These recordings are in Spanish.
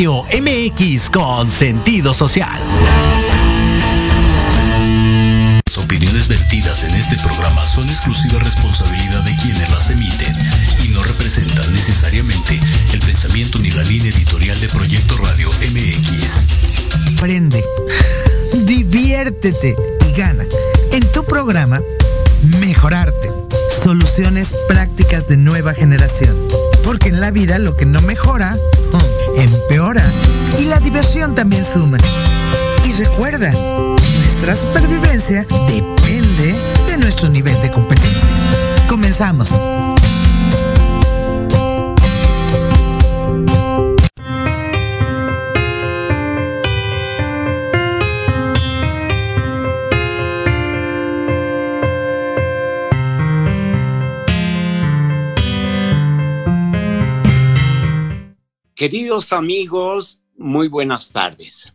Radio MX con sentido social. Las opiniones vertidas en este programa son exclusiva responsabilidad de quienes las emiten y no representan necesariamente el pensamiento ni la línea editorial de Proyecto Radio MX. Prende, diviértete y gana. En tu programa, mejorarte. Soluciones prácticas de nueva generación. Porque en la vida lo que no mejora, mm, empeora y la diversión también suma. Y recuerda, nuestra supervivencia depende de nuestro nivel de competencia. Comenzamos. Queridos amigos, muy buenas tardes.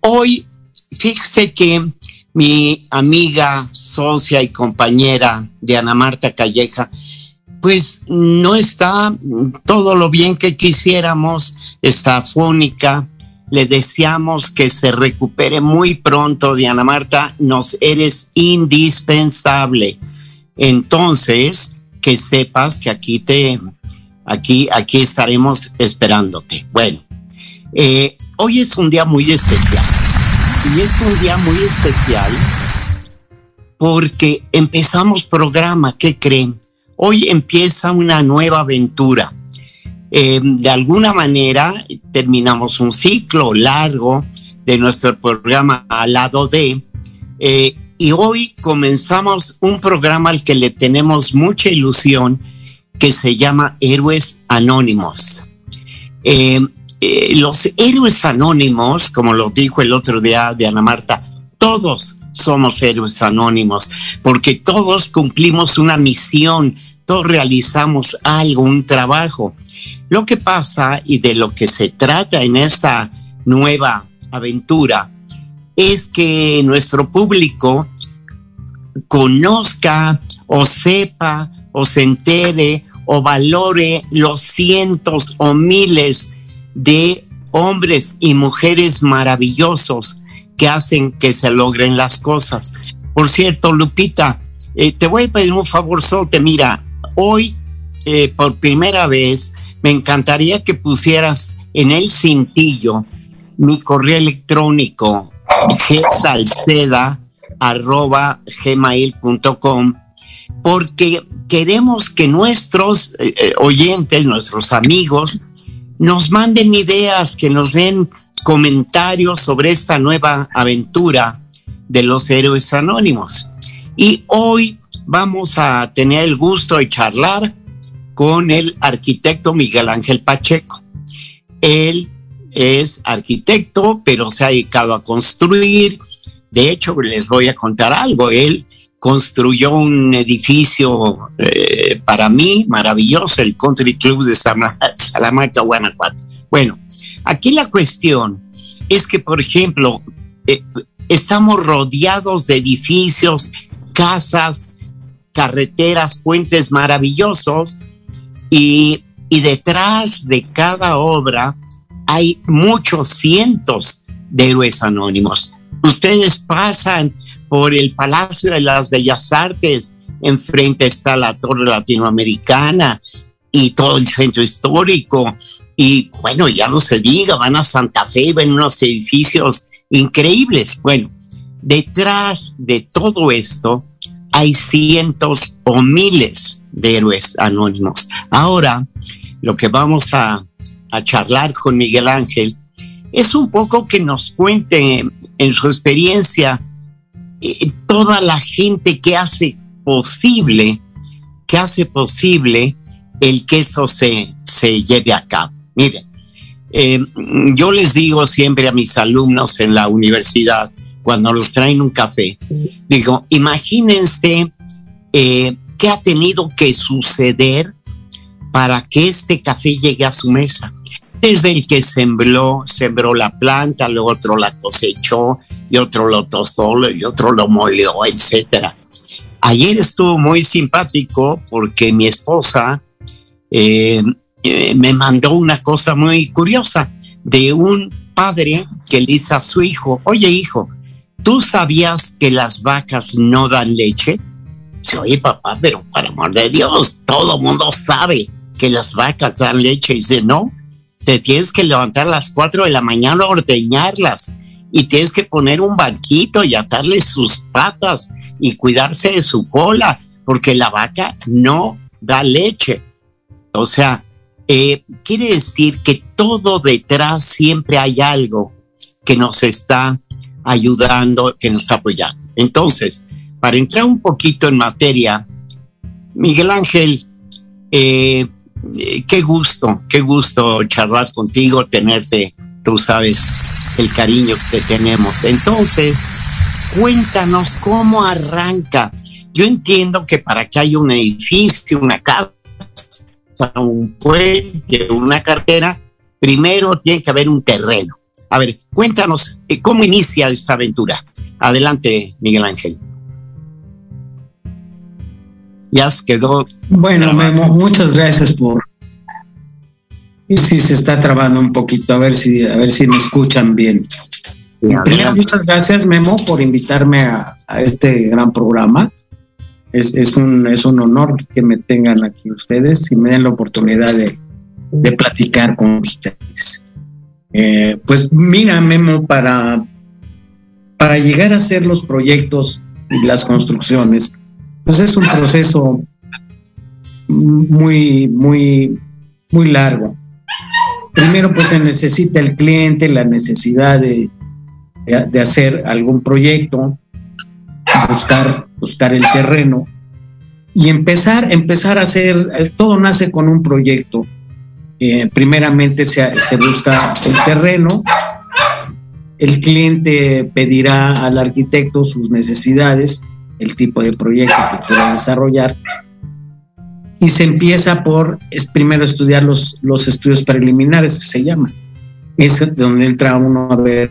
Hoy, fíjese que mi amiga, socia y compañera de Ana Marta Calleja, pues no está todo lo bien que quisiéramos, está fónica. Le deseamos que se recupere muy pronto, Diana Marta, nos eres indispensable. Entonces, que sepas que aquí te aquí, aquí estaremos esperándote. Bueno, eh, hoy es un día muy especial. Y es un día muy especial porque empezamos programa, ¿qué creen? Hoy empieza una nueva aventura. Eh, de alguna manera terminamos un ciclo largo de nuestro programa al lado de, eh, y hoy comenzamos un programa al que le tenemos mucha ilusión que se llama Héroes Anónimos. Eh, los héroes anónimos, como lo dijo el otro día Diana Marta, todos somos héroes anónimos, porque todos cumplimos una misión, todos realizamos algo, un trabajo. Lo que pasa y de lo que se trata en esta nueva aventura es que nuestro público conozca o sepa o se entere o valore los cientos o miles de hombres y mujeres maravillosos que hacen que se logren las cosas. Por cierto, Lupita, eh, te voy a pedir un favor, Sote. Mira, hoy, eh, por primera vez, me encantaría que pusieras en el cintillo mi correo electrónico gmail.com porque queremos que nuestros eh, oyentes, nuestros amigos, nos manden ideas, que nos den comentarios sobre esta nueva aventura de los héroes anónimos. Y hoy vamos a tener el gusto de charlar con el arquitecto Miguel Ángel Pacheco. Él es arquitecto, pero se ha dedicado a construir. De hecho, les voy a contar algo. Él construyó un edificio eh, para mí maravilloso, el Country Club de Salamanca, Guanajuato. Bueno, aquí la cuestión es que, por ejemplo, eh, estamos rodeados de edificios, casas, carreteras, puentes maravillosos y, y detrás de cada obra hay muchos cientos de héroes anónimos. Ustedes pasan por el Palacio de las Bellas Artes, enfrente está la Torre Latinoamericana y todo el centro histórico. Y bueno, ya no se diga, van a Santa Fe, ven unos edificios increíbles. Bueno, detrás de todo esto hay cientos o miles de héroes anónimos. Ahora, lo que vamos a, a charlar con Miguel Ángel es un poco que nos cuente en su experiencia eh, toda la gente que hace posible, que hace posible el que eso se, se lleve a cabo. Miren, eh, yo les digo siempre a mis alumnos en la universidad, cuando los traen un café, digo, imagínense eh, qué ha tenido que suceder para que este café llegue a su mesa desde el que sembró, sembró la planta, luego otro la cosechó y otro lo tostó y otro lo molió, etcétera. Ayer estuvo muy simpático porque mi esposa eh, eh, me mandó una cosa muy curiosa de un padre que le dice a su hijo, oye hijo, ¿tú sabías que las vacas no dan leche? Dice, oye papá, pero para amor de Dios, todo mundo sabe que las vacas dan leche. Y dice, no, te tienes que levantar a las 4 de la mañana a ordeñarlas y tienes que poner un banquito y atarle sus patas y cuidarse de su cola, porque la vaca no da leche. O sea, eh, quiere decir que todo detrás siempre hay algo que nos está ayudando, que nos está apoyando. Entonces, para entrar un poquito en materia, Miguel Ángel, eh, eh, qué gusto, qué gusto charlar contigo, tenerte, tú sabes el cariño que tenemos. Entonces, cuéntanos cómo arranca. Yo entiendo que para que haya un edificio, una casa, un puente, una cartera, primero tiene que haber un terreno. A ver, cuéntanos eh, cómo inicia esta aventura. Adelante, Miguel Ángel. Ya se quedó. Bueno, Memo, muchas gracias por. Y si se está trabando un poquito, a ver si, a ver si me escuchan bien. Primero, muchas gracias, Memo, por invitarme a, este gran programa. Es, un, es un honor que me tengan aquí ustedes y me den la oportunidad de, de platicar con ustedes. Eh, pues mira, Memo, para, para llegar a hacer los proyectos y las construcciones, pues es un proceso muy, muy, muy largo. Primero, pues se necesita el cliente, la necesidad de, de hacer algún proyecto, buscar, buscar el terreno y empezar, empezar a hacer, todo nace con un proyecto. Eh, primeramente se, se busca el terreno, el cliente pedirá al arquitecto sus necesidades, el tipo de proyecto que quiera desarrollar, y se empieza por es primero estudiar los, los estudios preliminares que se llaman. Es donde entra uno a ver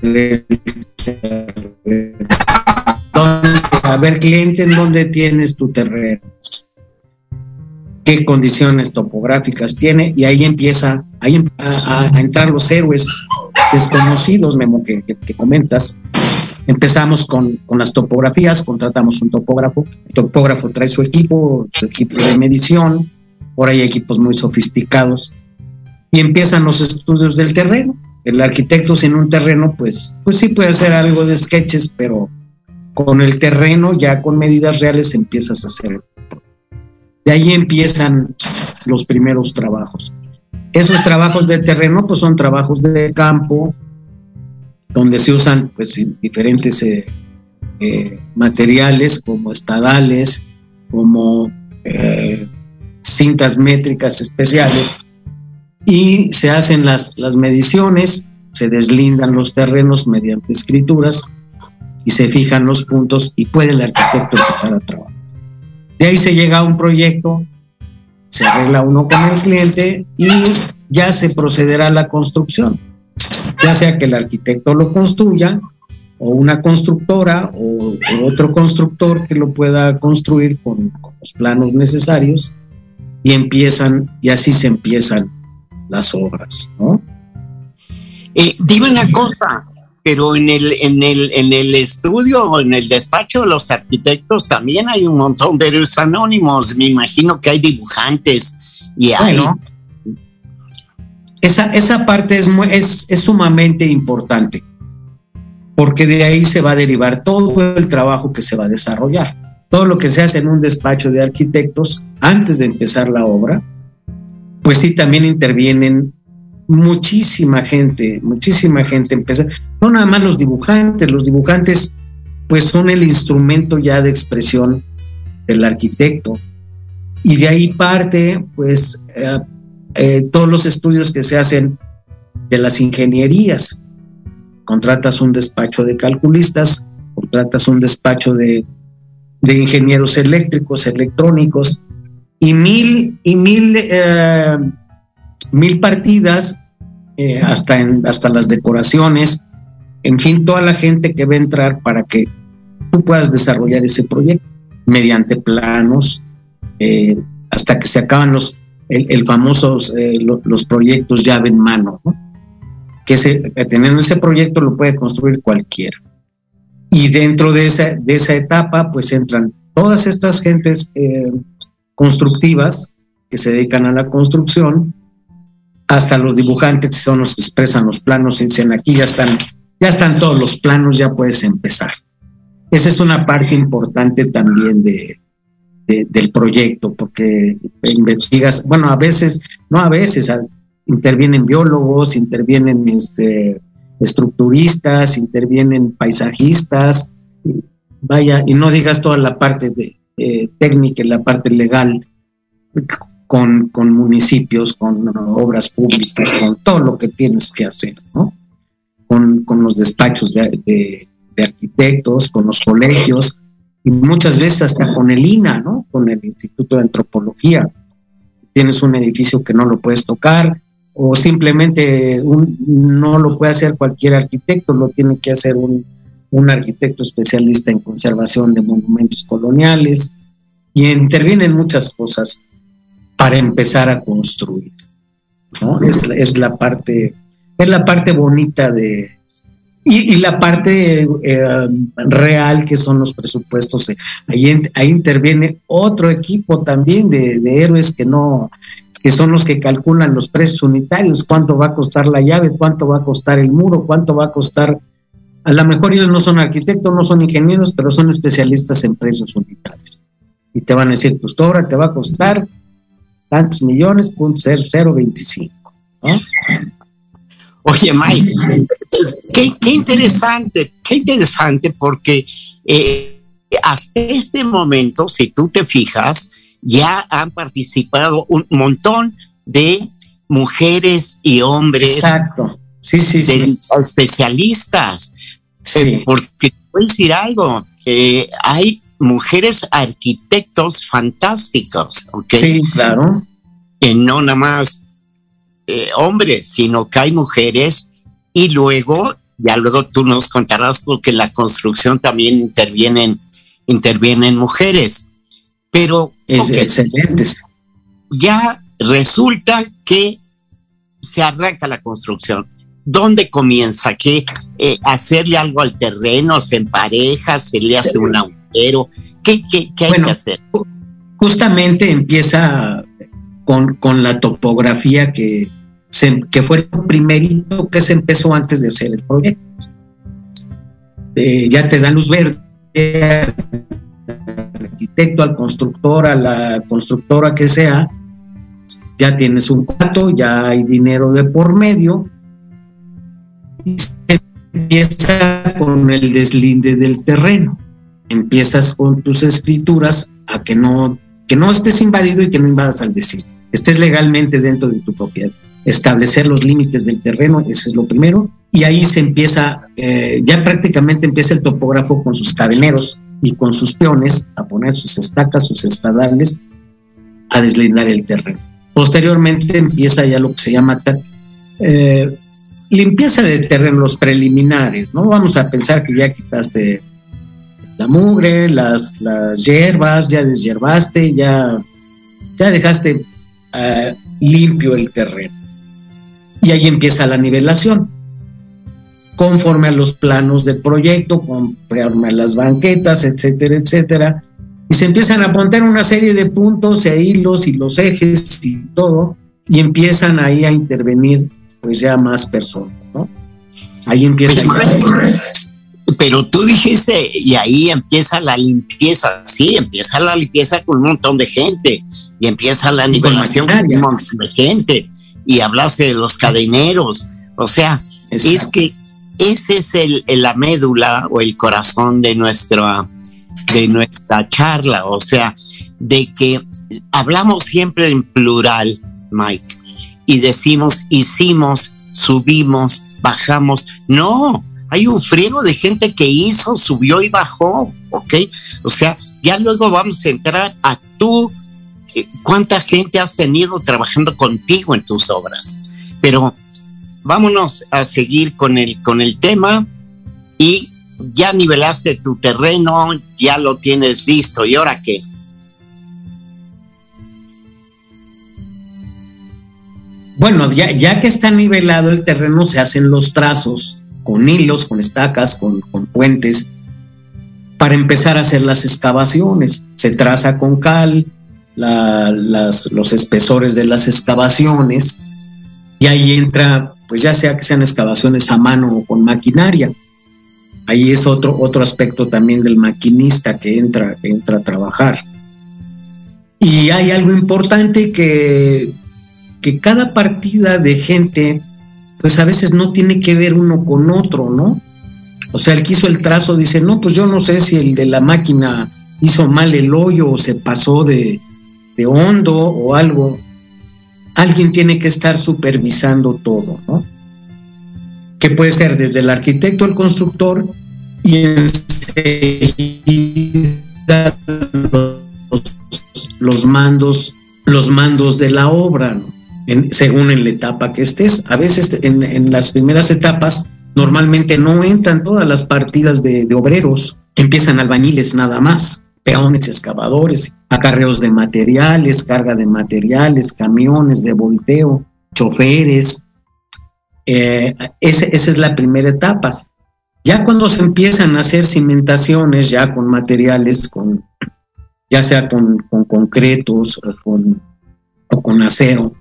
a ver cliente en dónde tienes tu terreno qué condiciones topográficas tiene y ahí empieza ahí a, entrar los héroes desconocidos, Memo, que, que, comentas. Empezamos con, con, las topografías, contratamos un topógrafo, el topógrafo trae su equipo, su equipo de medición, por ahí hay equipos muy sofisticados, y empiezan los estudios del terreno. El arquitecto sin un terreno, pues, pues sí puede hacer algo de sketches, pero con el terreno, ya con medidas reales, empiezas a hacer de ahí empiezan los primeros trabajos. Esos trabajos de terreno, pues son trabajos de campo, donde se usan pues, diferentes eh, eh, materiales como estadales, como eh, cintas métricas especiales, y se hacen las, las mediciones, se deslindan los terrenos mediante escrituras y se fijan los puntos y puede el arquitecto empezar a trabajar. De ahí se llega a un proyecto, se arregla uno con el cliente y ya se procederá a la construcción. Ya sea que el arquitecto lo construya o una constructora o, otro constructor que lo pueda construir con, los planos necesarios y empiezan, y así se empiezan las obras, ¿no? Eh, dime una cosa, pero en el, en el, en el estudio o en el despacho de los arquitectos también hay un montón de héroes anónimos. Me imagino que hay dibujantes y hay. Esa, esa parte es, es, es sumamente importante, porque de ahí se va a derivar todo el trabajo que se va a desarrollar. Todo lo que se hace en un despacho de arquitectos antes de empezar la obra, pues sí, también intervienen muchísima gente, muchísima gente empieza, no nada más los dibujantes, los dibujantes pues son el instrumento ya de expresión del arquitecto y de ahí parte pues eh, eh, todos los estudios que se hacen de las ingenierías. Contratas un despacho de calculistas, contratas un despacho de, de ingenieros eléctricos, electrónicos y mil y mil eh, mil partidas, eh, hasta, en, hasta las decoraciones, en fin, toda la gente que va a entrar para que tú puedas desarrollar ese proyecto mediante planos, hasta que se acaban los el, famosos eh, los proyectos llave en mano, que, se, teniendo ese proyecto lo puede construir cualquiera. Y dentro de esa, de esa etapa, pues entran todas estas gentes constructivas que se dedican a la construcción, hasta los dibujantes son los que expresan los planos y dicen aquí ya están, ya están todos los planos, ya puedes empezar. Esa es una parte importante también de, del proyecto, porque investigas, bueno, a veces, no a veces, intervienen biólogos, intervienen este, estructuristas, intervienen paisajistas, vaya, y no digas toda la parte de, eh, técnica y la parte legal, con, municipios, con obras públicas, con todo lo que tienes que hacer, ¿no? Con, los despachos de, arquitectos, con los colegios y muchas veces hasta con el INA, ¿no? Con el Instituto de Antropología. Tienes un edificio que no lo puedes tocar, o simplemente no lo puede hacer cualquier arquitecto, lo tiene que hacer un, arquitecto especialista en conservación de monumentos coloniales y intervienen muchas cosas para empezar a construir. Es, la parte, es la parte bonita de, y, la parte eh, real que son los presupuestos. Ahí, ahí interviene otro equipo también de, de héroes que no, que son los que calculan los precios unitarios, cuánto va a costar la llave, cuánto va a costar el muro, cuánto va a costar. A lo mejor ellos no son arquitectos, no son ingenieros, pero son especialistas en precios unitarios. Y te van a decir, pues tu obra te va a costar tantos millones, punto cero, cero veinticinco. Oye, Mike, qué, interesante, qué interesante, porque eh, hasta este momento, si tú te fijas, ya han participado un montón de mujeres y hombres. Exacto. Sí, sí, sí. especialistas. Eh, porque voy a decir algo, hay mujeres arquitectos fantásticos, ¿ok? Sí, claro. Que no nada más eh, hombres, sino que hay mujeres y luego, ya luego tú nos contarás porque en la construcción también intervienen, intervienen mujeres. Pero excelentes. Ya resulta que se arranca la construcción. ¿Dónde comienza? ¿Qué eh, hacerle algo al terreno? ¿Se empareja? ¿Se le hace un agujero? ¿Qué, qué, qué hay que hacer? Justamente empieza con, con la topografía que, se, que fue el primerito que se empezó antes de hacer el proyecto. Eh, ya te dan luz verde, al arquitecto, al constructor, a la constructora que sea, ya tienes un cuarto, ya hay dinero de por medio, y empieza con el deslinde del terreno. Empiezas con tus escrituras a que no, que no estés invadido y que no invadas al vecino. Estés legalmente dentro de tu propiedad. Establecer los límites del terreno, eso es lo primero. Y ahí se empieza, eh, ya prácticamente empieza el topógrafo con sus cadeneros, y con sus peones a poner sus estacas, sus estadales, a deslindar el terreno. Posteriormente empieza ya lo que se llama eh, limpieza de terreno, los preliminares, ¿no? Vamos a pensar que ya quitaste la mugre, las, las hierbas, ya deshierbaste, ya, ya dejaste eh, limpio el terreno. Y ahí empieza la nivelación conforme a los planos del proyecto, conforme a las banquetas, etcétera, etcétera. Y se empiezan a poner una serie de puntos e hilos y los ejes y todo, y empiezan ahí a intervenir pues ya más personas, ¿no? Ahí empieza pero tú dijiste, y ahí empieza la limpieza, sí, empieza la limpieza con un montón de gente, y empieza la nivelación con un montón de gente, y hablaste de los cadeneros, o sea, es que ese es el, la médula o el corazón de nuestra, de nuestra charla, o sea, de que hablamos siempre en plural, Mike, y decimos, hicimos, subimos, bajamos. No, hay un friego de gente que hizo, subió y bajó, ¿ok? O sea, ya luego vamos a entrar a eh, cuánta gente has tenido trabajando contigo en tus obras. Pero vámonos a seguir con el, con el tema y ya nivelaste tu terreno, ya lo tienes listo. ¿Y ahora qué? Bueno, ya, ya que está nivelado el terreno, se hacen los trazos con hilos, con estacas, con, con puentes, para empezar a hacer las excavaciones. Se traza con cal las, los espesores de las excavaciones y ahí entra pues ya sea que sean excavaciones a mano o con maquinaria. Ahí es otro, otro aspecto también del maquinista que entra, entra a trabajar. Y hay algo importante que, que cada partida de gente, pues a veces no tiene que ver uno con otro, ¿no? O sea, el que hizo el trazo dice, no, pues yo no sé si el de la máquina hizo mal el hoyo o se pasó de, de hondo o algo alguien tiene que estar supervisando todo, ¿no? Que puede ser desde el arquitecto al constructor y los, los mandos, los mandos de la obra, ¿no? según en la etapa que estés. A veces en, las primeras etapas normalmente no entran todas las partidas de, de obreros, empiezan albañiles nada más peones excavadores, acarreos de materiales, carga de materiales, camiones de volteo, choferes. Eh, esa es la primera etapa. Ya cuando se empiezan a hacer cimentaciones, ya con materiales, con, ya sea con, concretos o con, o con, acero,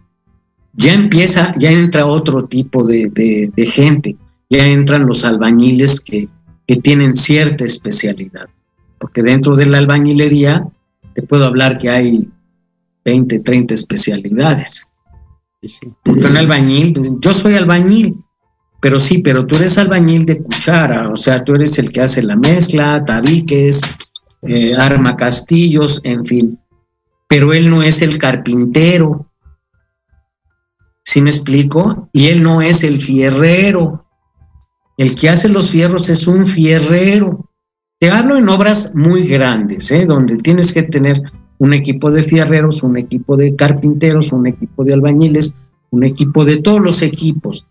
ya empieza, ya entra otro tipo de, gente, ya entran los albañiles que, que tienen cierta especialidad porque dentro de la albañilería te puedo hablar que hay 20, 30 especialidades. Porque un albañil, yo soy albañil, pero sí, pero tú eres albañil de cuchara, o sea, tú eres el que hace la mezcla, tabiques, eh, arma castillos, en fin. Pero él no es el carpintero, ¿sí me explico? Y él no es el fierrero. El que hace los fierros es un fierrero. Te hablo en obras muy grandes, ¿eh? donde tienes que tener un equipo de fierreros, un equipo de carpinteros, un equipo de albañiles, un equipo de todos los equipos.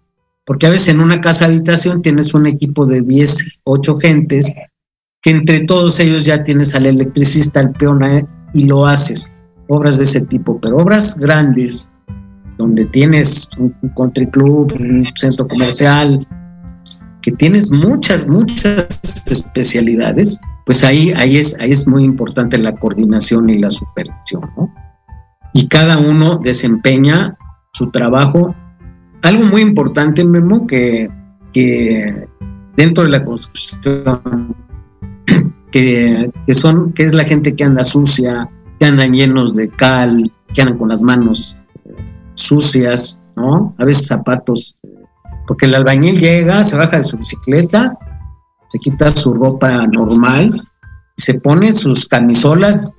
Porque a veces en una casa habitación tienes un equipo de 10, 8 gentes, que entre todos ellos ya tienes al electricista, al peón ¿eh? y lo haces. Obras de ese tipo, pero obras grandes, donde tienes un country club, un centro comercial, que tienes muchas, muchas especialidades, pues ahí, ahí, es, ahí es muy importante la coordinación y la supervisión, ¿no? Y cada uno desempeña su trabajo. Algo muy importante, Memo, que, que dentro de la construcción, que, que, son, que es la gente que anda sucia, que andan llenos de cal, que andan con las manos sucias, ¿no? A veces zapatos porque el albañil llega, se baja de su bicicleta, se quita su ropa normal, se pone sus camisolas,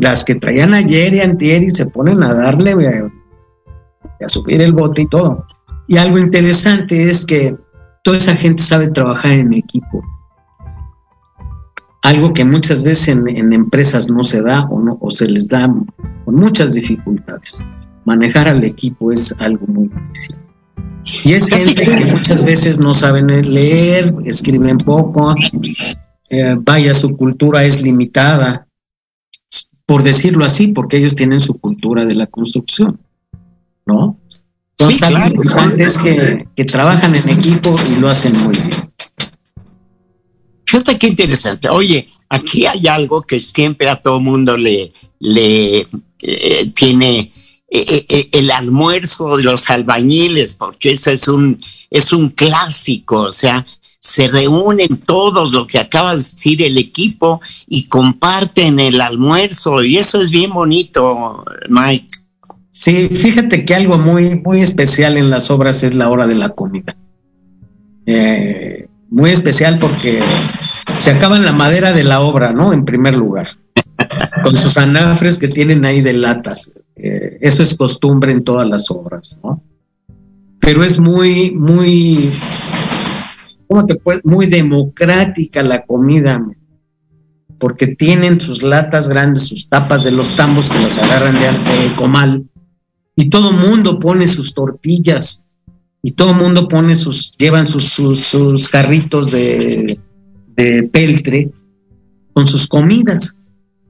las que traían ayer y antier, y se ponen a darle a, a subir el bote y todo. Y algo interesante es que toda esa gente sabe trabajar en equipo. Algo que muchas veces en, en empresas no se da o, no, o se les da con muchas dificultades. Manejar al equipo es algo muy difícil. Y es gente que muchas veces no saben leer, escriben poco, eh, vaya, su cultura es limitada, por decirlo así, porque ellos tienen su cultura de la construcción, ¿no? Entonces, lo importante es que, trabajan en equipo y lo hacen muy bien. Fíjate qué interesante. Oye, aquí hay algo que siempre a todo mundo le, le eh, tiene eh, eh, eh, el almuerzo de los albañiles, porque eso es un, es un clásico, o sea, se reúnen todos lo que acaba de decir el equipo y comparten el almuerzo y eso es bien bonito, Mike. Sí, fíjate que algo muy, muy especial en las obras es la hora de la comida. muy especial porque se acaban la madera de la obra, ¿no? En primer lugar, con sus anafres que tienen ahí de latas. Eh, eso es costumbre en todas las obras, ¿no? Pero es muy, muy. Muy democrática la comida, porque tienen sus latas grandes, sus tapas de los tambos que las agarran de, comal, y todo mundo pone sus tortillas, y todo mundo pone sus, llevan sus, sus, carritos de, de peltre con sus comidas,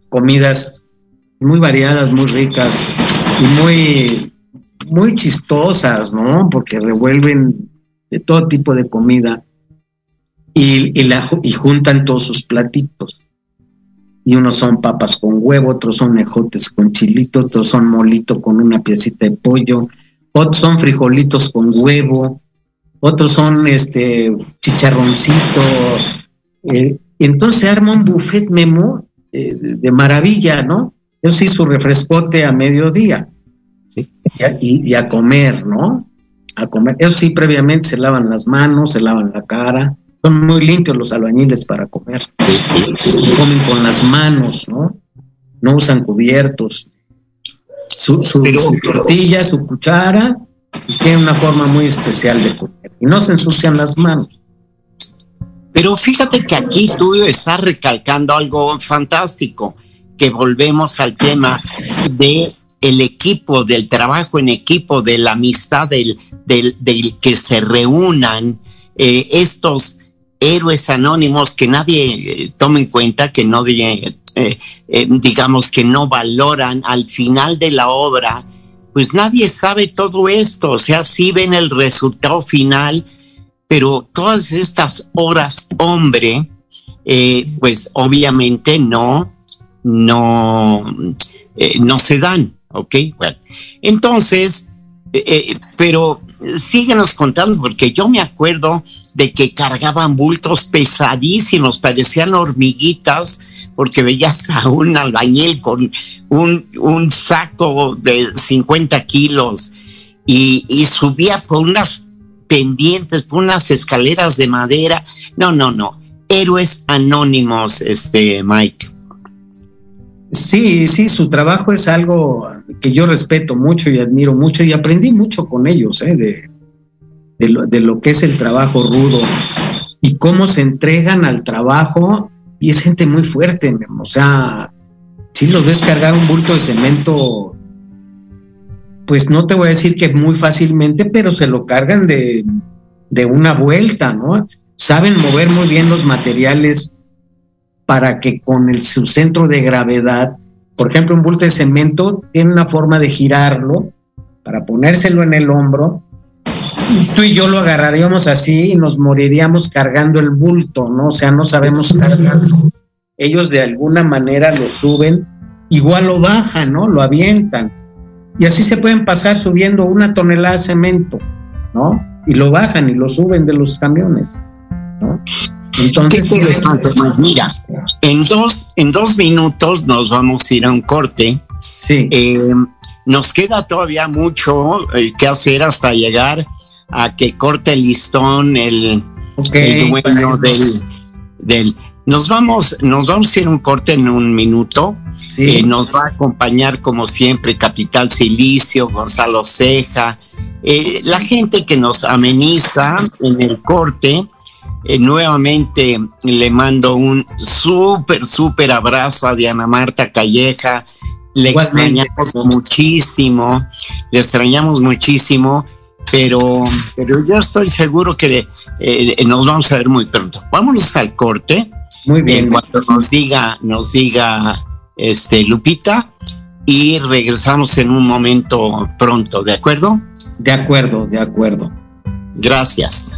comidas muy variadas, muy ricas y muy, muy chistosas, ¿no? Porque revuelven de todo tipo de comida y, y, la, y juntan todos sus platitos. Y unos son papas con huevo, otros son mejotes con chilito, otros son molito con una piecita de pollo, otros son frijolitos con huevo, otros son este chicharroncito. Eh, entonces arma un buffet memo eh, de maravilla, ¿no? Eso sí, su refrescote a mediodía. Y, a, comer, ¿no? A comer. Eso sí, previamente se lavan las manos, se lavan la cara. Son muy limpios los albañiles para comer. Comen con las manos, ¿no? No usan cubiertos. Su, su, tortilla, su cuchara, y tiene una forma muy especial de comer. Y no se ensucian las manos. Pero fíjate que aquí tú estás recalcando algo fantástico que volvemos al tema de el equipo, del trabajo en equipo, de la amistad, del, del, que se reúnan eh, estos héroes anónimos que nadie eh, toma en cuenta, que no, eh, digamos, que no valoran al final de la obra, pues nadie sabe todo esto, o sea, sí ven el resultado final, pero todas estas horas hombre, pues obviamente no, no, no se dan. ¿ok? Bueno, entonces, eh, eh, pero síguenos contando, porque yo me acuerdo de que cargaban bultos pesadísimos, parecían hormiguitas, porque veías a un albañil con un, saco de 50 kilos y, y subía por unas pendientes, por unas escaleras de madera. No, no, no. Héroes anónimos, este Mike. Sí, sí, su trabajo es algo que yo respeto mucho y admiro mucho y aprendí mucho con ellos, ¿eh? de, de, lo, que es el trabajo rudo y cómo se entregan al trabajo y es gente muy fuerte, o sea, si los ves cargar un bulto de cemento, pues no te voy a decir que muy fácilmente, pero se lo cargan de, de una vuelta, ¿no? Saben mover muy bien los materiales para que con el, su centro de gravedad, por ejemplo, un bulto de cemento tiene una forma de girarlo para ponérselo en el hombro. Tú y yo lo agarraríamos así y nos moriríamos cargando el bulto, ¿no? O sea, no sabemos cargarlo. Ellos de alguna manera lo suben, igual lo bajan, ¿no? Lo avientan. Y así se pueden pasar subiendo una tonelada de cemento, ¿no? Y lo bajan y lo suben de los camiones, ¿no? Entonces, mira, en dos, en dos minutos nos vamos a ir a un corte. Sí. Eh, nos queda todavía mucho eh, que hacer hasta llegar a que corte el listón el, dueño del, del, Nos vamos, nos vamos a ir un corte en un minuto. Sí. Eh, nos va a acompañar como siempre Capital Silicio, Gonzalo Ceja, la gente que nos ameniza en el corte eh, nuevamente le mando un súper, súper abrazo a Diana Marta Calleja. Le extrañamos muchísimo, le extrañamos muchísimo, pero, pero yo estoy seguro que eh, nos vamos a ver muy pronto. Vámonos al corte. Muy bien. cuando nos diga, nos diga este Lupita, y regresamos en un momento pronto, ¿de acuerdo? De acuerdo, de acuerdo. Gracias.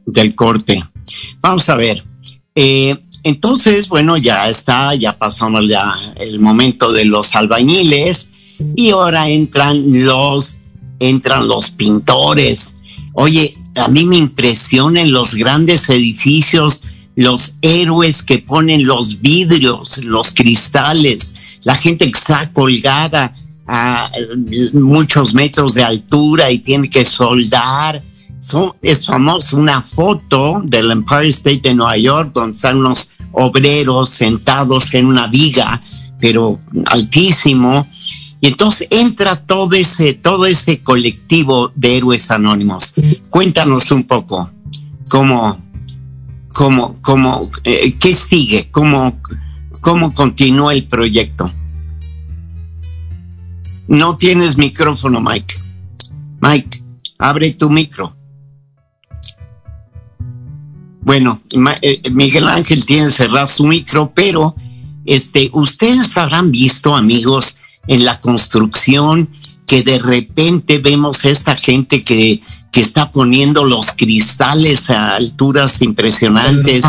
del corte. Vamos a ver. Eh, entonces, bueno, ya está, ya pasamos ya el momento de los albañiles y ahora entran los, entran los pintores. Oye, a mí me impresionan los grandes edificios, los héroes que ponen los vidrios, los cristales, la gente que está colgada a muchos metros de altura y tiene que soldar es famosa una foto del Empire State de Nueva York donde están unos obreros sentados en una viga, pero altísimo. Y entonces entra todo ese, todo ese colectivo de héroes anónimos. Cuéntanos un poco cómo, cómo, cómo, eh, qué sigue, cómo, cómo continúa el proyecto. No tienes micrófono, Mike. Mike, abre tu micro. Bueno, eh, Miguel Ángel tiene cerrado su micro, pero este, ustedes habrán visto, amigos, en la construcción que de repente vemos esta gente que, que está poniendo los cristales a alturas impresionantes.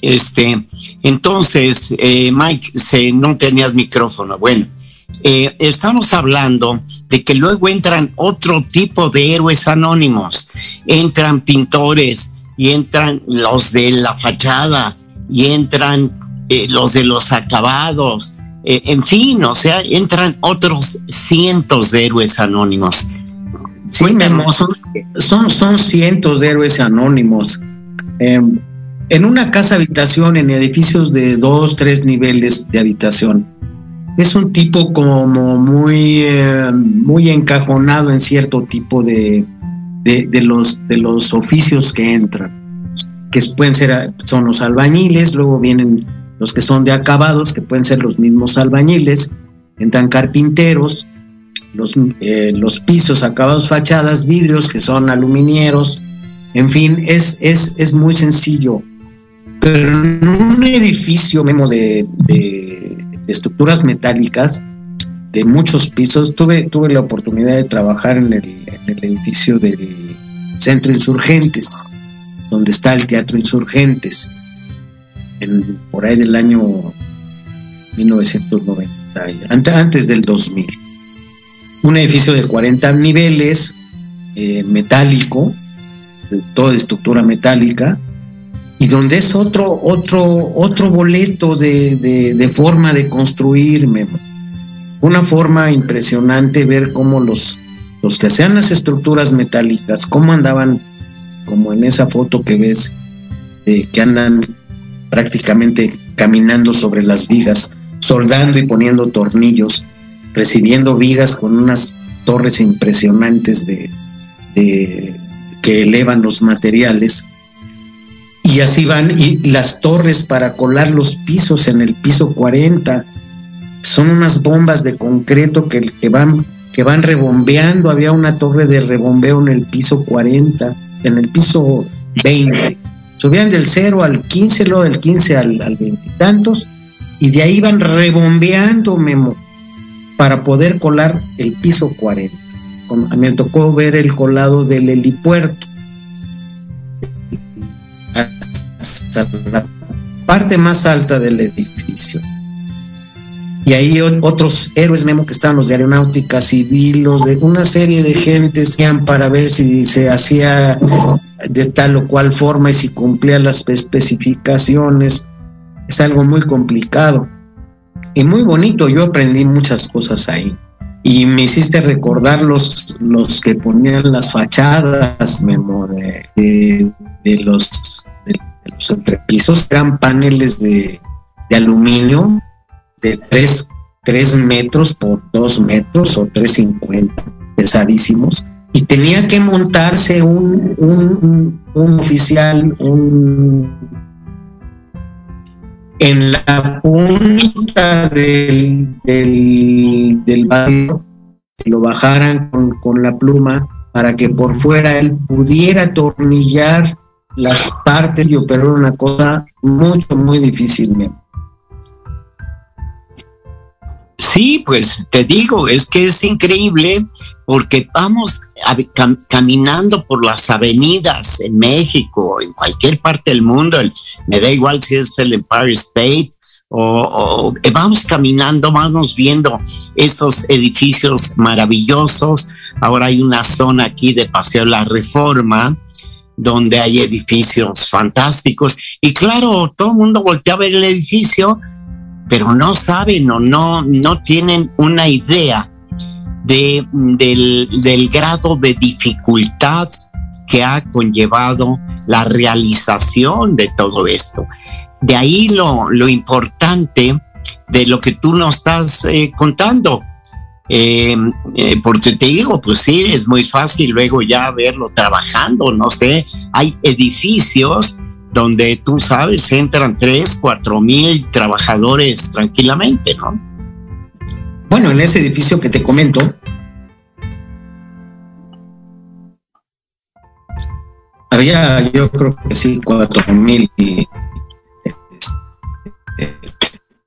Este, entonces, eh, Mike, se, no tenías micrófono. Bueno, eh, estamos hablando de que luego entran otro tipo de héroes anónimos. Entran pintores, y entran los de la fachada y entran eh, los de los acabados, eh, en fin, o sea, entran otros cientos de héroes anónimos. Sí, son, son, cientos de héroes anónimos. Em, en una casa habitación, en edificios de dos, tres niveles de habitación, es un tipo como muy, em, muy encajonado en cierto tipo de, de, los, de los oficios que entran, que pueden ser, son los albañiles, luego vienen los que son de acabados, que pueden ser los mismos albañiles, entran carpinteros, los, eh, los pisos, acabados, fachadas, vidrios, que son aluminieros, en fin, es, es, es muy sencillo. Pero en un edificio mismo de, de, estructuras metálicas, de muchos pisos, tuve, tuve la oportunidad de trabajar en el, en el edificio del Centro Insurgentes, donde está el Teatro Insurgentes, en, por ahí del año 1990, antes del 2000. Un edificio de 40 niveles, eh, metálico, de toda estructura metálica, y donde es otro, otro, otro boleto de, de forma de construirme. Una forma impresionante ver cómo los los que hacían las estructuras metálicas, cómo andaban, como en esa foto que ves, que andan prácticamente caminando sobre las vigas, soldando y poniendo tornillos, recibiendo vigas con unas torres impresionantes de, que elevan los materiales. Y así van, y las torres para colar los pisos en el piso 40, son unas bombas de concreto que, que, van, que van rebombeando. Había una torre de rebombeo en el piso 40, en el piso 20. Subían del 0 al 15, luego del 15 al, al 20 y tantos, y de ahí van rebombeando, Memo, para poder colar el piso 40. Me tocó ver el colado del helipuerto. Hasta la parte más alta del edificio. Y ahí otros héroes Memo que estaban los de aeronáutica civil, los de una serie de gentes para ver si se hacía de tal o cual forma y si cumplía las especificaciones. Es algo muy complicado y muy bonito. Yo aprendí muchas cosas ahí. Y me hiciste recordar los, los que ponían las fachadas, Memo, de, los, de, los entrepisos. Eran paneles de, de aluminio de 3, metros por 2 metros o 3,50, pesadísimos. Y tenía que montarse un, un, oficial, un en la punta del, del, del que lo bajaran con, con, la pluma para que por fuera él pudiera atornillar las partes y operar una cosa mucho, muy difícil. Sí, pues te digo, es que es increíble porque vamos caminando por las avenidas en México, en cualquier parte del mundo, me da igual si es el Empire State o, eh, vamos caminando, vamos viendo esos edificios maravillosos. Ahora hay una zona aquí de Paseo La Reforma donde hay edificios fantásticos y claro, todo el mundo voltea a ver el edificio pero no saben o no, no tienen una idea de, del, grado de dificultad que ha conllevado la realización de todo esto. De ahí lo, lo importante de lo que tú nos estás eh, contando. Eh, eh, porque te digo, pues sí, es muy fácil luego ya verlo trabajando, no sé, hay edificios donde tú sabes, entran tres, cuatro mil trabajadores tranquilamente, ¿no? Bueno, en ese edificio que te comento, había yo creo que sí, cuatro mil este,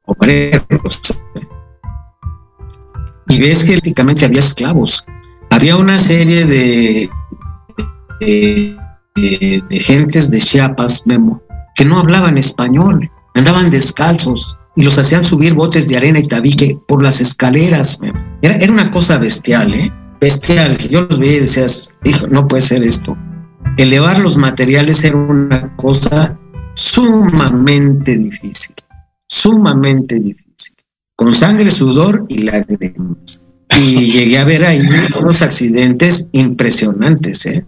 obreros. Y ves que prácticamente había esclavos. Había una serie de, gentes de Chiapas, Memo, que no hablaban español, andaban descalzos y los hacían subir botes de arena y tabique por las escaleras. Era, era una cosa bestial, ¿eh? Bestial. Yo los veía y decías, hijo, no puede ser esto. Elevar los materiales era una cosa sumamente difícil, sumamente difícil, con sangre, sudor y lágrimas. Y llegué a ver ahí unos accidentes impresionantes, ¿eh?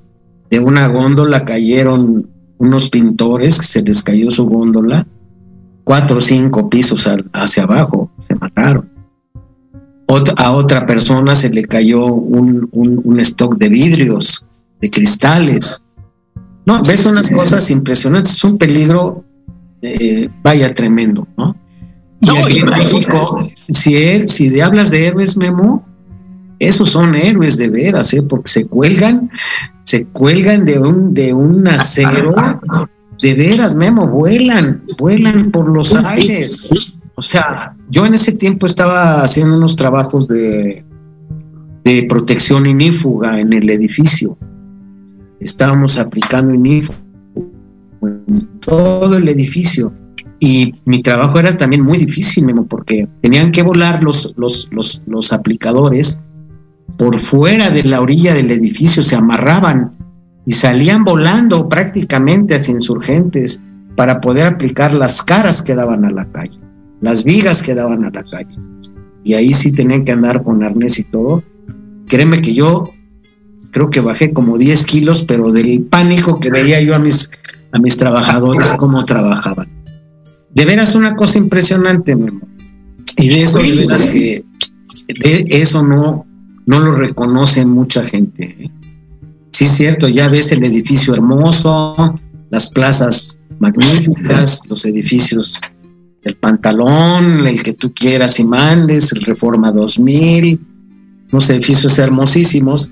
De una góndola cayeron unos pintores, que se les cayó su góndola, cuatro o cinco pisos hacia abajo, se mataron. a otra persona se le cayó un, un, stock de vidrios, de cristales. No, ves unas cosas impresionantes, es un peligro, eh, vaya tremendo, ¿no? Y aquí en México, si, si hablas de héroes, Memo, esos son héroes de veras, ¿eh? porque se cuelgan, se cuelgan de un, de un acero, de veras, Memo, vuelan, vuelan por los aires. O sea, yo en ese tiempo estaba haciendo unos trabajos de, de protección inífuga en el edificio. Estábamos aplicando inífuga en todo el edificio. Y mi trabajo era también muy difícil, Memo, porque tenían que volar los, los, los, los aplicadores por fuera de la orilla del edificio, se amarraban y salían volando prácticamente hacia insurgentes para poder aplicar las caras que daban a la calle, las vigas que daban a la calle. Y ahí sí tenían que andar con arnés y todo. Créeme que yo creo que bajé como 10 kilos, pero del pánico que veía yo a mis a mis trabajadores cómo trabajaban. De veras una cosa impresionante, Memo. Y de eso, de veras que de eso no, no lo reconoce mucha gente. ¿eh? Sí, es cierto, ya ves el edificio hermoso, las plazas magníficas, los edificios del pantalón, el que tú quieras y mandes, el Reforma 2000, unos edificios hermosísimos.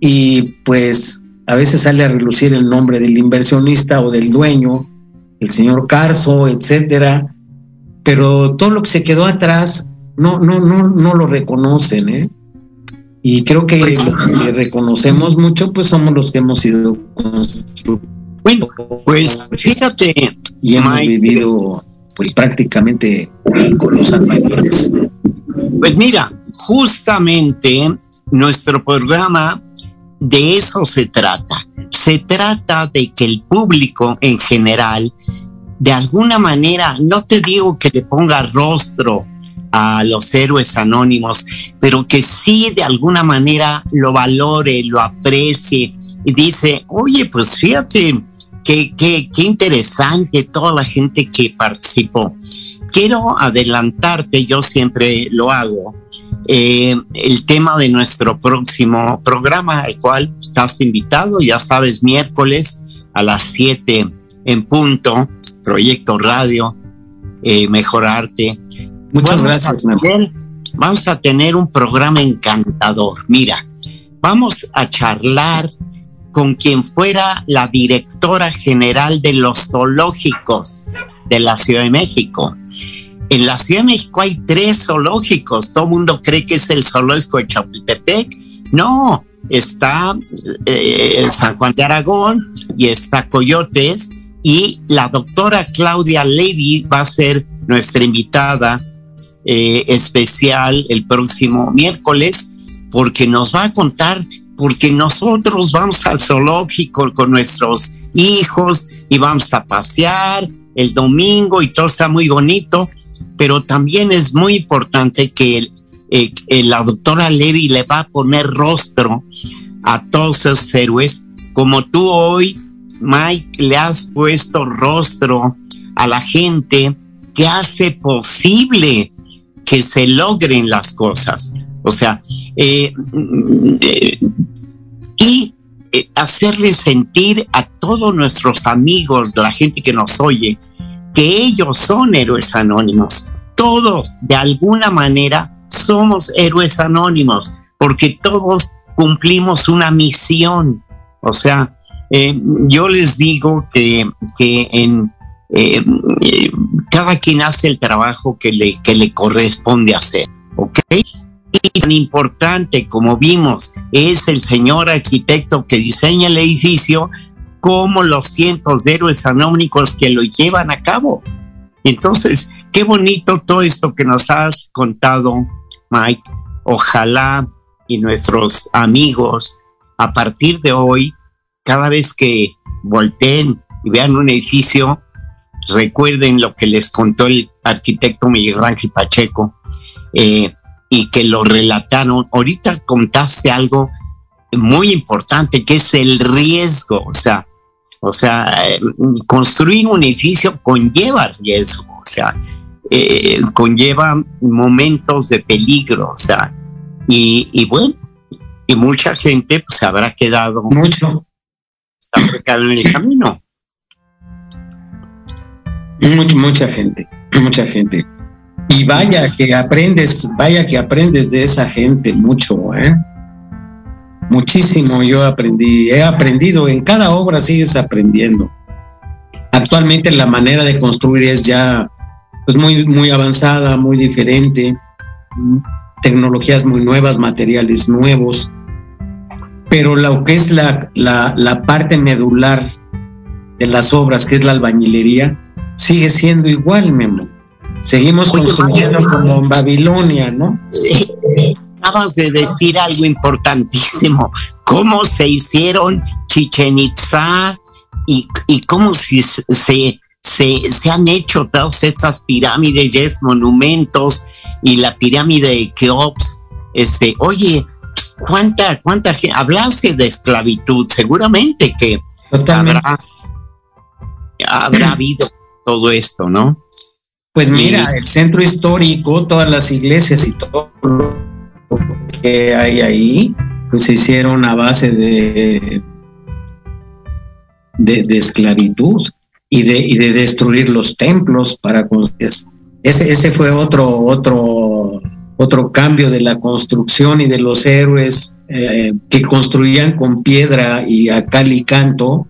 Y pues a veces sale a relucir el nombre del inversionista o del dueño, el señor Carso, etcétera, pero todo lo que se quedó atrás no, no, no, no lo reconocen, ¿eh? Y creo que pues, lo que reconocemos mucho, pues somos los que hemos sido Bueno, pues fíjate. Y hemos vivido, pues prácticamente con los albañiles. Pues mira, justamente nuestro programa de eso se trata. Se trata de que el público en general, de alguna manera, no te digo que le ponga rostro a los héroes anónimos, pero que sí de alguna manera lo valore, lo aprecie y dice, oye, pues fíjate, qué, qué, qué interesante toda la gente que participó. Quiero adelantarte, yo siempre lo hago, eh, el tema de nuestro próximo programa, al cual estás invitado, ya sabes, miércoles a las 7 en punto, Proyecto Radio, eh, Mejorarte. Muchas gracias, Vamos a tener un programa encantador. Mira, vamos a charlar con quien fuera la directora general de los zoológicos de la Ciudad de México. En la Ciudad de México hay tres zoológicos. Todo el mundo cree que es el zoológico de Chapultepec. No, está eh, San Juan de Aragón y está Coyotes. Y la doctora Claudia Levy va a ser nuestra invitada eh, especial el próximo miércoles porque nos va a contar, porque nosotros vamos al zoológico con nuestros hijos y vamos a pasear el domingo y todo está muy bonito, pero también es muy importante que eh, la doctora Levy le va a poner rostro a todos esos héroes, como tú hoy, Mike, le has puesto rostro a la gente que hace posible que se logren las cosas. O sea, eh, eh, y eh, hacerle sentir a todos nuestros amigos, la gente que nos oye, que ellos son héroes anónimos. Todos, de alguna manera, somos héroes anónimos, porque todos cumplimos una misión. O sea, yo les digo que, que en eh, eh, cada quien hace el trabajo que le, que le corresponde hacer, ¿ok? Y tan importante como vimos es el señor arquitecto que diseña el edificio como los cientos de héroes anónimos que lo llevan a cabo. Entonces, qué bonito todo esto que nos has contado, Mike. Ojalá y nuestros amigos, a partir de hoy, cada vez que volteen y vean un edificio, recuerden lo que les contó el arquitecto Miguel Ángel Pacheco eh, y que lo relataron. Ahorita contaste algo muy importante que es el riesgo, o sea, o sea, eh, construir un edificio conlleva riesgo, o sea, eh, conlleva momentos de peligro, o sea, y, y bueno, y mucha gente pues, se habrá quedado mucho se en el camino. Mucha, mucha gente, mucha gente. Y vaya que aprendes, vaya que aprendes de esa gente mucho, ¿eh? Muchísimo yo aprendí, he aprendido, en cada obra sigues aprendiendo. Actualmente la manera de construir es ya pues muy, muy avanzada, muy diferente, tecnologías muy nuevas, materiales nuevos, pero lo que es la, la, la parte medular de las obras, que es la albañilería, sigue siendo igual, Memo. Seguimos construyendo como en Babilonia, ¿no? Acabas de decir algo importantísimo. ¿Cómo se hicieron Chichen Itza y, y cómo se, se, se, han hecho todas estas pirámides, y monumentos y la pirámide de Keops? Este, oye, ¿cuánta, cuánta gente? Hablaste de esclavitud, seguramente que Totalmente. habrá habido todo esto, no? Pues mira, el centro histórico, todas las iglesias y todo lo que hay ahí, pues se hicieron a base de, de, esclavitud y de, y de destruir los templos para ese, ese fue otro, otro, otro cambio de la construcción y de los héroes eh, que construían con piedra y a cal y canto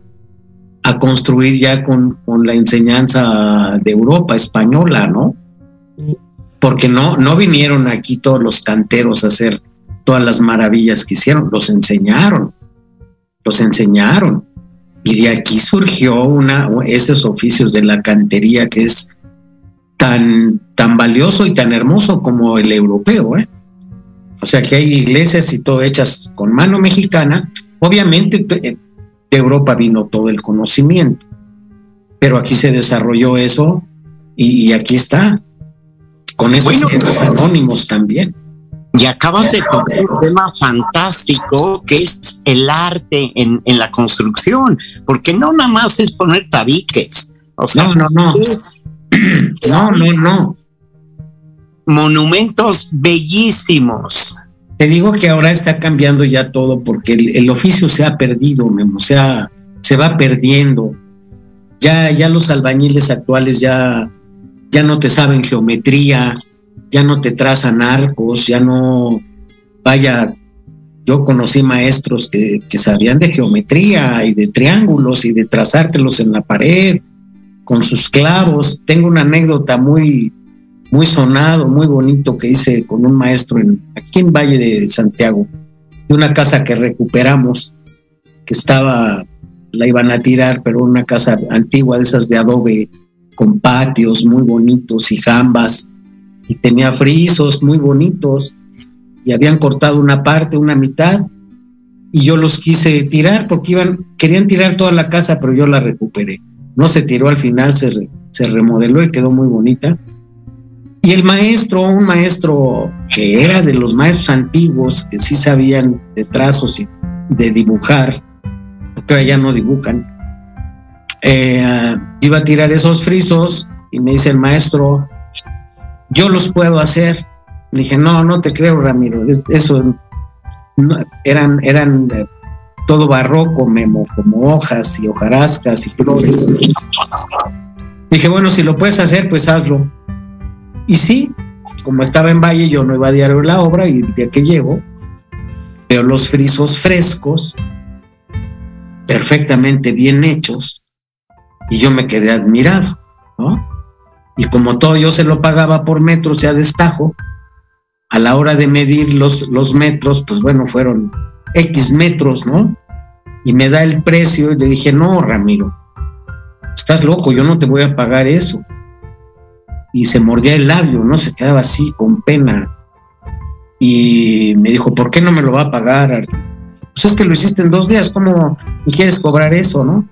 a construir ya con, con, la enseñanza de Europa española, ¿no? Porque no, no vinieron aquí todos los canteros a hacer todas las maravillas que hicieron, los enseñaron, los enseñaron. Y de aquí surgió una, esos oficios de la cantería que es tan, tan valioso y tan hermoso como el europeo. ¿eh? O sea que hay iglesias y todo hechas con mano mexicana. Obviamente de Europa vino todo el conocimiento, pero aquí se desarrolló eso y, aquí está, con esos anónimos también. Y acabas de tocar un tema fantástico que es el arte en, la construcción, porque no nada más es poner tabiques. O sea, no, no, no. no, no, no. Monumentos bellísimos. Te digo que ahora está cambiando ya todo porque el, oficio se ha perdido, o sea, se va perdiendo. Ya, ya los albañiles actuales ya, ya no te saben geometría, ya no te trazan arcos, ya no, vaya, yo conocí maestros que, sabían de geometría y de triángulos y de trazártelos en la pared con sus clavos. Tengo una anécdota muy, muy sonado, muy bonito que hice con un maestro en, aquí en Valle de Santiago, de una casa que recuperamos, que estaba, la iban a tirar, pero una casa antigua de esas de adobe, con patios muy bonitos y jambas y tenía frisos muy bonitos y habían cortado una parte, una mitad y yo los quise tirar porque iban, querían tirar toda la casa, pero yo la recuperé. No se tiró al final, se, se remodeló y quedó muy bonita. Y el maestro, un maestro que era de los maestros antiguos, que sí sabían de trazos y de dibujar, porque allá no dibujan, eh, iba a tirar esos frisos y me dice el maestro, yo los puedo hacer. Dije, no, no te creo, Ramiro, eso eran, eran eh, todo barroco, Memo, como hojas y hojarascas y flores. Dije, bueno, si lo puedes hacer, pues hazlo. Y sí, como estaba en Valle, yo no iba a diario la obra y el día que llego, veo los frisos frescos, perfectamente bien hechos, y yo me quedé admirado, ¿no? y como todo yo se lo pagaba por metros sea destajo, a la hora de medir los, los metros, pues bueno, fueron X metros, ¿no? Y me da el precio y le dije, no, Ramiro, estás loco, yo no te voy a pagar eso. Y se mordía el labio, ¿no? Se quedaba así, con pena. Y me dijo, ¿por qué no me lo va a pagar? Pues es que lo hiciste en dos días, ¿cómo quieres cobrar eso, no?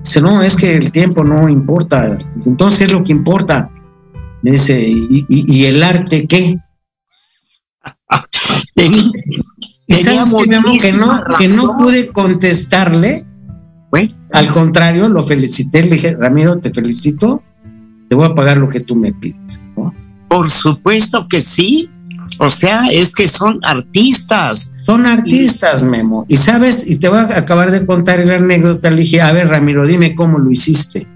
Dice, no, es que el tiempo no importa. Entonces, es lo que importa? Me dice, ¿y, el arte qué? que no, que no pude contestarle. Al contrario, lo felicité, le dije, Ramiro, te felicito, te voy a pagar lo que tú me pides. Por supuesto que sí, o sea, es que son artistas. Son artistas, Memo. Y sabes, y te voy a acabar de contar la anécdota. Le dije, a ver, Ramiro, dime cómo lo hiciste.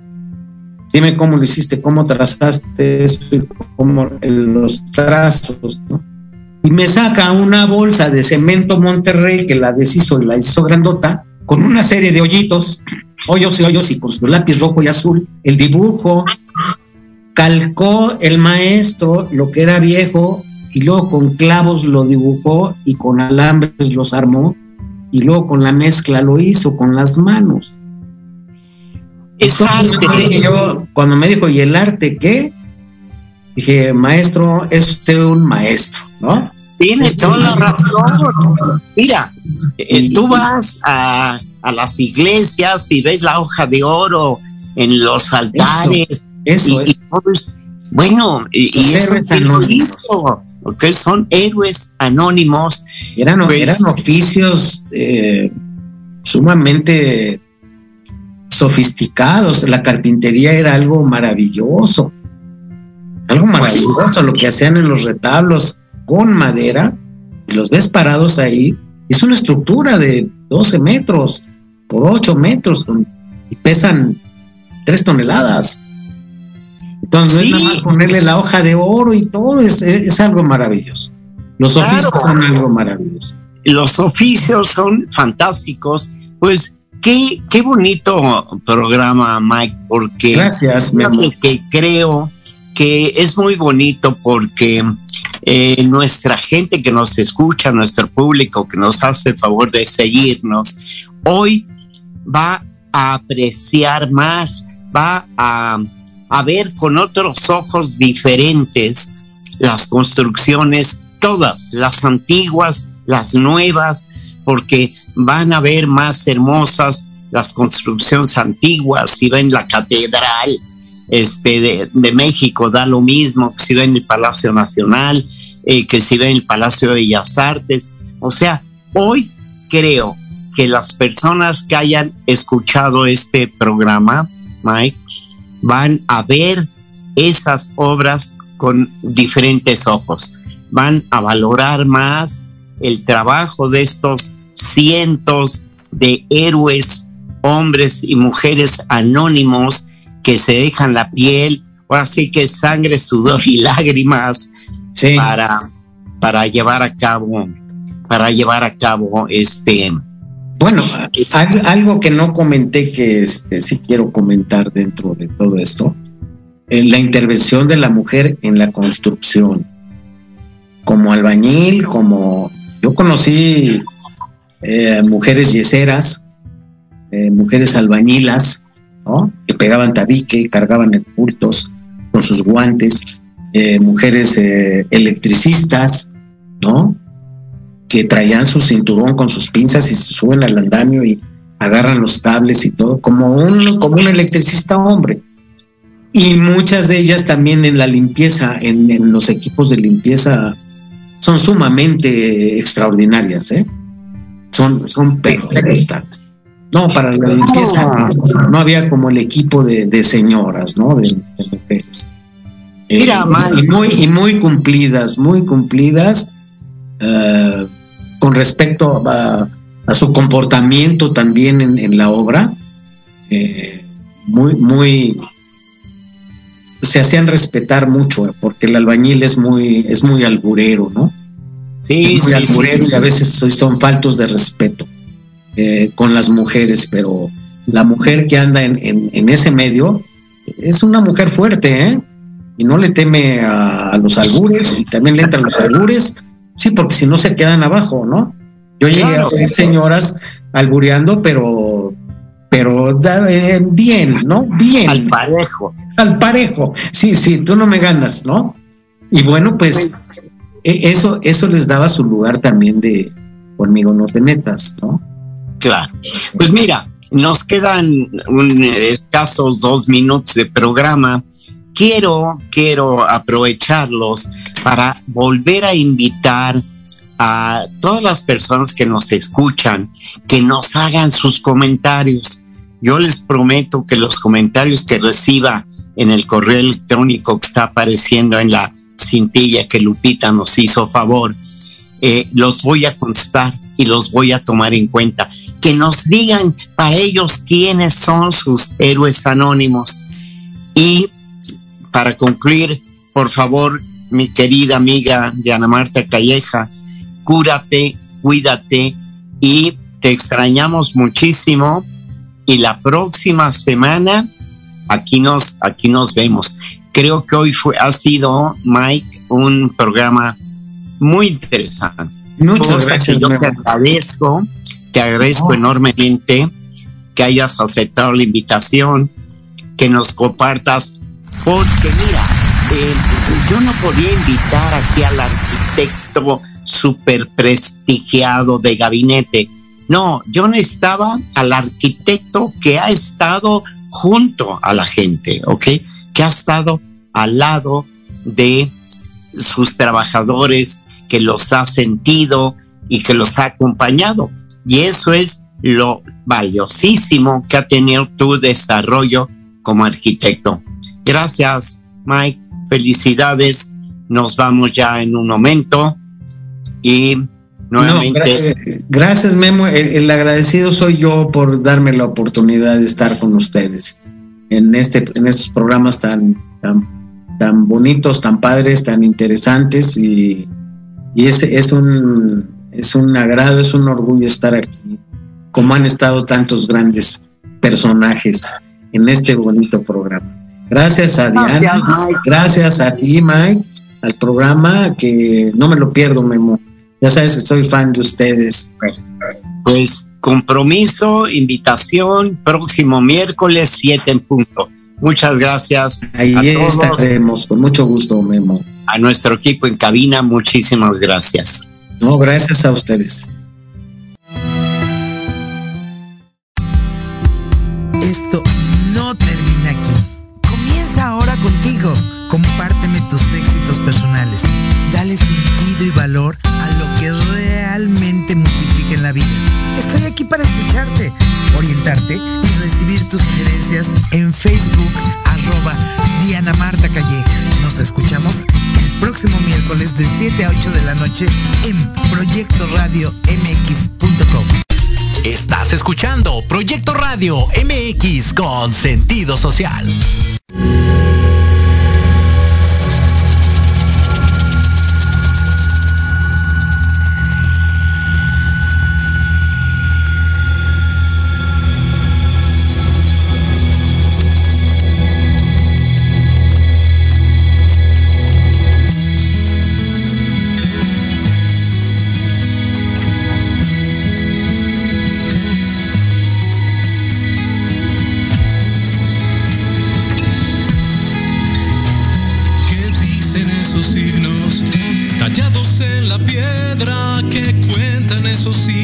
Dime cómo lo hiciste, cómo trazaste eso y cómo los trazos, ¿no? Y me saca una bolsa de cemento Monterrey que la deshizo y la hizo grandota, con una serie de hoyitos, hoyos y hoyos, y con su lápiz rojo y azul, el dibujo, calcó el maestro lo que era viejo y luego con clavos lo dibujó y con alambres los armó y luego con la mezcla lo hizo con las manos. Exacto. yo, cuando me dijo, ¿y el arte qué? Dije, maestro, es usted un maestro, ¿no? Tienes toda la razón. Mira, eh, tú vas a, las iglesias y ves la hoja de oro en los altares. Eso, y, bueno, y, eso es que son héroes anónimos. Eran, pues, eran oficios eh, sumamente sofisticados. La carpintería era algo maravilloso. Algo maravilloso lo que hacían en los retablos con madera. Y los ves parados ahí. Es una estructura de 12 metros por 8 metros y pesan 3 toneladas. Entonces es nada más ponerle la hoja de oro y todo, es, es algo maravilloso. Los oficios son algo maravilloso. Los oficios son fantásticos. Pues qué, qué bonito programa, Mike, porque Gracias, que creo que es muy bonito porque eh, nuestra gente que nos escucha, nuestro público que nos hace el favor de seguirnos, hoy va a apreciar más, va a, a ver con otros ojos diferentes las construcciones todas, las antiguas, las nuevas, porque van a ver más hermosas las construcciones antiguas, si ven la catedral este, de, México, da lo mismo si ven el Palacio Nacional, eh, que si ven el Palacio de Bellas Artes. O sea, hoy creo que las personas que hayan escuchado este programa, Mike, van a ver esas obras con diferentes ojos van a valorar más el trabajo de estos cientos de héroes, hombres y mujeres anónimos que se dejan la piel, o así que sangre, sudor y lágrimas sí. para, para llevar a cabo, para llevar a cabo este. Bueno, algo que no comenté que este, sí quiero comentar dentro de todo esto, eh, la intervención de la mujer en la construcción como albañil, como yo conocí eh, mujeres yeseras, eh, mujeres albañilas, ¿no? que pegaban tabique, cargaban bultos con sus guantes, eh, mujeres eh, electricistas, ¿no? Que traían su cinturón con sus pinzas y se suben al andamio y agarran los cables y todo, como un, como un electricista hombre. Y muchas de ellas también en la limpieza, en, en los equipos de limpieza son sumamente extraordinarias, ¿eh? Son, son perfectas. No, para la limpieza no había como el equipo de, de señoras, ¿no? De, de mujeres. Mira, eh, y, muy, y muy cumplidas, muy cumplidas uh, con respecto a, a, su comportamiento también en, en la obra. Eh, muy, muy, se hacían respetar mucho, porque el albañil es muy, es muy alburero, ¿no? Sí, es muy sí, alburero sí. y a veces son faltos de respeto eh, con las mujeres, pero la mujer que anda en, en, en, ese medio es una mujer fuerte, ¿eh? Y no le teme a, a los albures y también le entran los albures, sí, porque si no se quedan abajo, ¿no? Yo llegué claro, a ver señoras albureando, pero pero eh, bien, ¿no? Bien. Al parejo. Al parejo. Sí, sí, tú no me ganas, ¿no? Y bueno, pues, pues eso, eso les daba su lugar también de conmigo no te metas, ¿no? Claro. Pues mira, nos quedan un, escasos dos minutos de programa. Quiero, quiero aprovecharlos para volver a invitar a todas las personas que nos escuchan que nos hagan sus comentarios. Yo les prometo que los comentarios que reciba en el correo electrónico que está apareciendo en la cintilla que Lupita nos hizo favor, eh, los voy a contestar y los voy a tomar en cuenta. Que nos digan para ellos quiénes son sus héroes anónimos. Y para concluir, por favor, mi querida amiga Diana Marta Calleja, cúrate, cuídate y te extrañamos muchísimo. Y la próxima semana aquí nos, aquí nos vemos. Creo que hoy fue, ha sido, Mike, un programa muy interesante. Muchas Cosa gracias. yo te agradezco, te agradezco oh. enormemente que hayas aceptado la invitación, que nos compartas, porque mira, eh, yo no podía invitar aquí al arquitecto súper prestigiado de gabinete. No, yo necesitaba al arquitecto que ha estado junto a la gente, ¿ok? Que ha estado al lado de sus trabajadores, que los ha sentido y que los ha acompañado. Y eso es lo valiosísimo que ha tenido tu desarrollo como arquitecto. Gracias, Mike. Felicidades. Nos vamos ya en un momento. Y nuevamente. gracias, Memo. El, agradecido soy yo por darme la oportunidad de estar con ustedes en, este, en estos programas tan, tan, tan bonitos, tan padres, tan interesantes. Y, y es, es, un, es un agrado, es un orgullo estar aquí, como han estado tantos grandes personajes en este bonito programa. Gracias a Diana, gracias a ti, Mike, al programa que no me lo pierdo, Memo. Ya sabes que soy fan de ustedes. Pues compromiso, invitación, próximo miércoles 7 en punto. Muchas gracias. Ahí estaremos, con mucho gusto, Memo. A nuestro equipo en cabina, muchísimas gracias. No, gracias a ustedes. A lo que realmente multiplica en la vida. Estoy aquí para escucharte, orientarte y recibir tus sugerencias en Facebook, arroba Diana Marta Calleja. Nos escuchamos el próximo miércoles de 7 a 8 de la noche en Proyecto Radio MX.com. Estás escuchando Proyecto Radio MX con sentido social. Secretos, porque